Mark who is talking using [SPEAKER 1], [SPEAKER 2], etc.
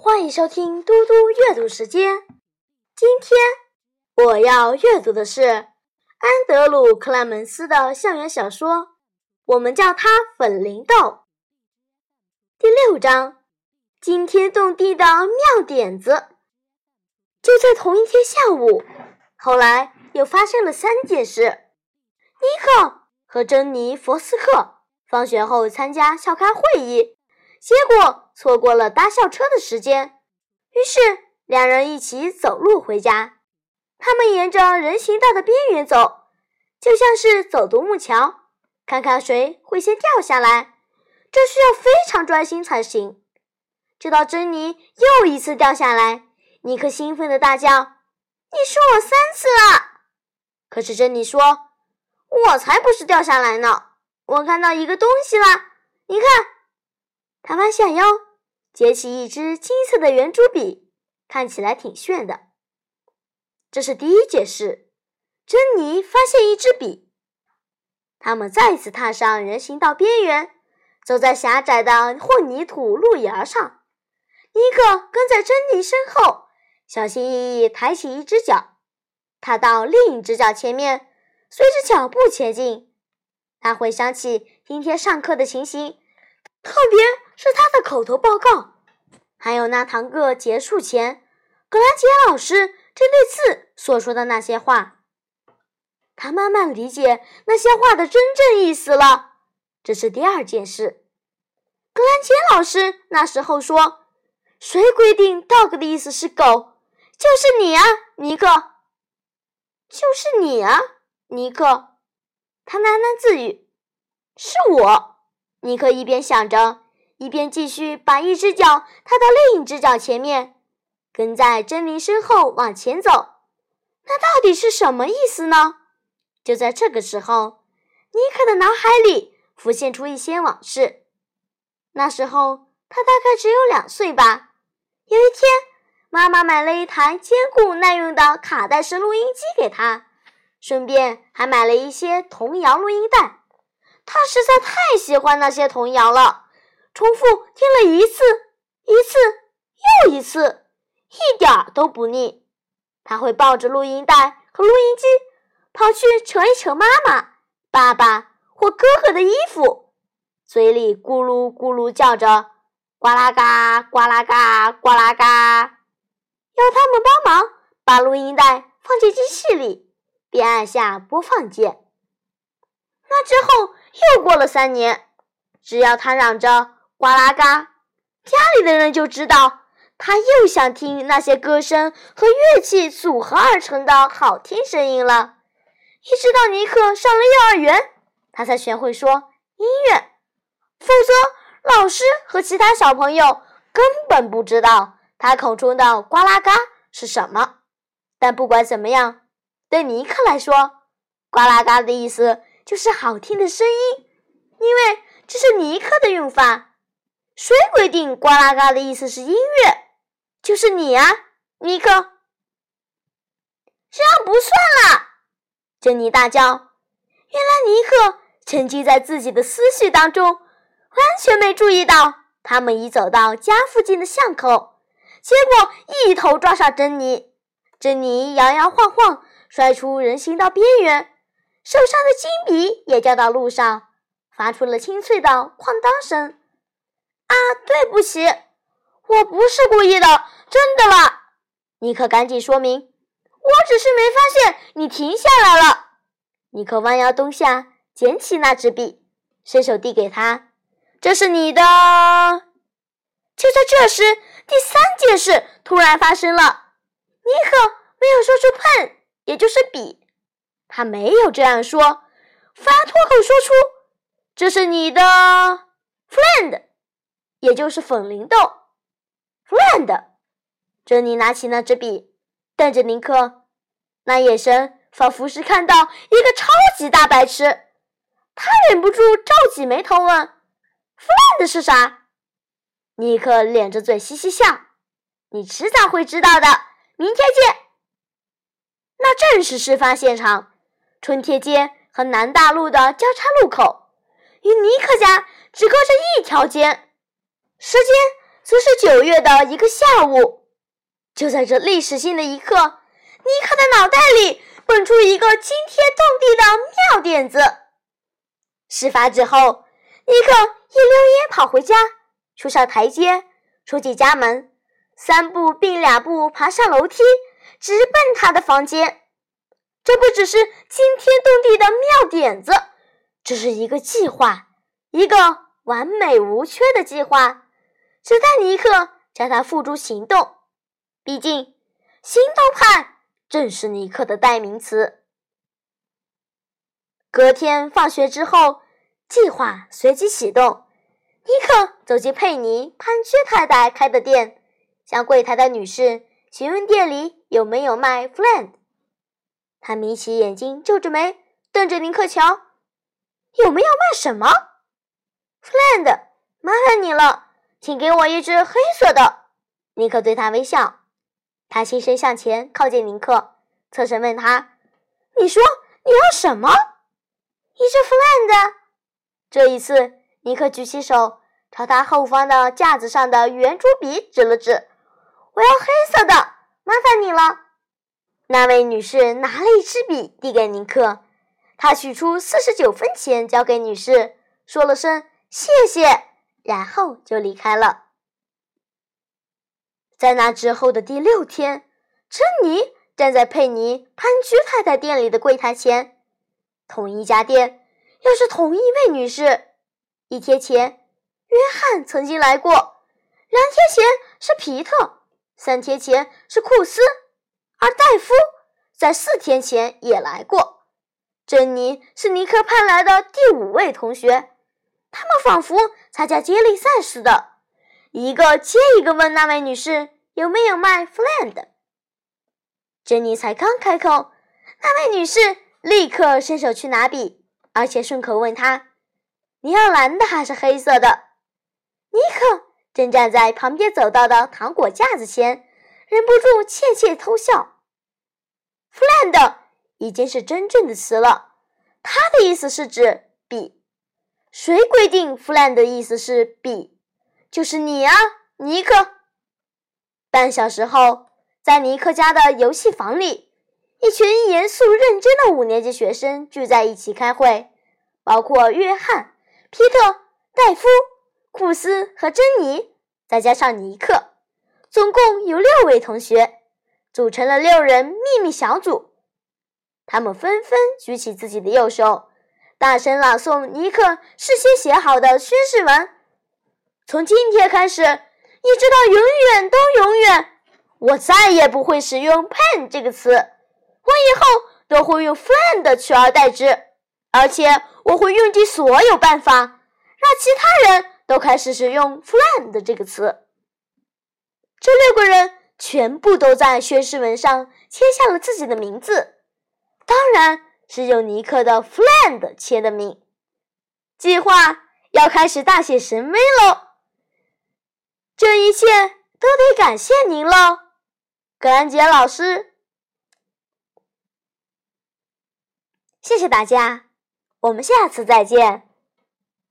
[SPEAKER 1] 欢迎收听嘟嘟阅读时间。今天我要阅读的是安德鲁·克莱门斯的校园小说《我们叫它粉铃豆》第六章：惊天动地的妙点子。就在同一天下午，后来又发生了三件事：尼克和珍妮·佛斯克放学后参加校开会议。结果错过了搭校车的时间，于是两人一起走路回家。他们沿着人行道的边缘走，就像是走独木桥，看看谁会先掉下来。这需要非常专心才行。直到珍妮又一次掉下来，尼克兴奋地大叫：“你说我三次了！”可是珍妮说：“我才不是掉下来呢，我看到一个东西了，你看。”他弯下腰，捡起一支金色的圆珠笔，看起来挺炫的。这是第一件事。珍妮发现一支笔。他们再次踏上人行道边缘，走在狭窄的混凝土路沿上。尼克跟在珍妮身后，小心翼翼抬起一只脚，踏到另一只脚前面，随着脚步前进。他回想起今天上课的情形。特别是他的口头报告，还有那堂课结束前，格兰杰老师针对字所说的那些话，他慢慢理解那些话的真正意思了。这是第二件事。格兰杰老师那时候说：“谁规定 ‘dog’ 的意思是狗？就是你啊，尼克！就是你啊，尼克！”他喃喃自语：“是我。”尼克一边想着，一边继续把一只脚踏到另一只脚前面，跟在珍妮身后往前走。那到底是什么意思呢？就在这个时候，尼克的脑海里浮现出一些往事。那时候他大概只有两岁吧。有一天，妈妈买了一台坚固耐用的卡带式录音机给他，顺便还买了一些童谣录音带。他实在太喜欢那些童谣了，重复听了一次、一次又一次，一点儿都不腻。他会抱着录音带和录音机，跑去扯一扯妈妈、爸爸或哥哥的衣服，嘴里咕噜咕噜叫着“呱啦嘎，呱啦嘎，呱啦嘎”，要他们帮忙把录音带放进机器里，并按下播放键。那之后。又过了三年，只要他嚷着“呱啦嘎”，家里的人就知道他又想听那些歌声和乐器组合而成的好听声音了。一直到尼克上了幼儿园，他才学会说音乐，否则老师和其他小朋友根本不知道他口中的“呱啦嘎”是什么。但不管怎么样，对尼克来说，“呱啦嘎”的意思。就是好听的声音，因为这是尼克的用法。谁规定“呱啦嘎”的意思是音乐？就是你啊，尼克！这样不算了！珍妮大叫。原来尼克沉浸在自己的思绪当中，完全没注意到他们已走到家附近的巷口，结果一头撞上珍妮。珍妮摇摇晃晃摔出人行道边缘。手上的金笔也掉到路上，发出了清脆的哐当声。啊，对不起，我不是故意的，真的啦。尼克赶紧说明，我只是没发现你停下来了。尼克弯腰蹲下，捡起那支笔，伸手递给他，这是你的。就在这时，第三件事突然发生了。尼克没有说出 pen，也就是笔。他没有这样说，反而脱口说出：“这是你的 friend，也就是粉铃豆 friend。”珍妮拿起那支笔，瞪着尼克，那眼神仿佛是看到一个超级大白痴。他忍不住皱起眉头问：“friend 是啥？”尼克咧着嘴嘻嘻笑：“你迟早会知道的，明天见。”那正是事发现场。春天街和南大路的交叉路口，与尼克家只隔着一条街。时间则是九月的一个下午。就在这历史性的一刻，尼克的脑袋里蹦出一个惊天动地的妙点子。事发之后，尼克一溜烟跑回家，出上台阶，出进家门，三步并两步爬上楼梯，直奔他的房间。这不只是惊天动地的妙点子，这是一个计划，一个完美无缺的计划，只待尼克将它付诸行动。毕竟，行动派正是尼克的代名词。隔天放学之后，计划随即启动。尼克走进佩妮潘薛太太开的店，向柜台的女士询问店里有没有卖 Fland。他眯起眼睛，皱着眉，瞪着尼克瞧，有没有卖什么？Fland，麻烦你了，请给我一只黑色的。尼克对他微笑，他轻身向前，靠近尼克，侧身问他：“你说你要什么？”一只 Fland。这一次，尼克举起手，朝他后方的架子上的圆珠笔指了指：“我要黑色的，麻烦你了。”那位女士拿了一支笔递给尼克，他取出四十九分钱交给女士，说了声谢谢，然后就离开了。在那之后的第六天，珍妮站在佩妮潘居太太店里的柜台前，同一家店，又是同一位女士。一天前，约翰曾经来过；两天前是皮特；三天前是库斯。而戴夫在四天前也来过。珍妮是尼克派来的第五位同学，他们仿佛参加接力赛似的，一个接一个问那位女士有没有卖 Fland。珍妮才刚开口，那位女士立刻伸手去拿笔，而且顺口问他：“你要蓝的还是黑色的？”尼克正站在旁边走道的糖果架子前。忍不住窃窃偷笑。Fland 已经是真正的词了，它的意思是指笔。谁规定 Fland 的意思是笔？就是你啊，尼克。半小时后，在尼克家的游戏房里，一群严肃认真的五年级学生聚在一起开会，包括约翰、皮特、戴夫、库斯和珍妮，再加上尼克。总共有六位同学，组成了六人秘密小组。他们纷纷举起自己的右手，大声朗诵尼克事先写好的宣誓文。从今天开始，一直到永远都永远，我再也不会使用 “pen” 这个词。我以后都会用 “friend” 取而代之，而且我会用尽所有办法，让其他人都开始使用 “friend” 这个词。这六个人全部都在宣誓文上签下了自己的名字，当然是用尼克的 friend 签的名。计划要开始大显神威喽！这一切都得感谢您喽，格兰杰老师。谢谢大家，我们下次再见。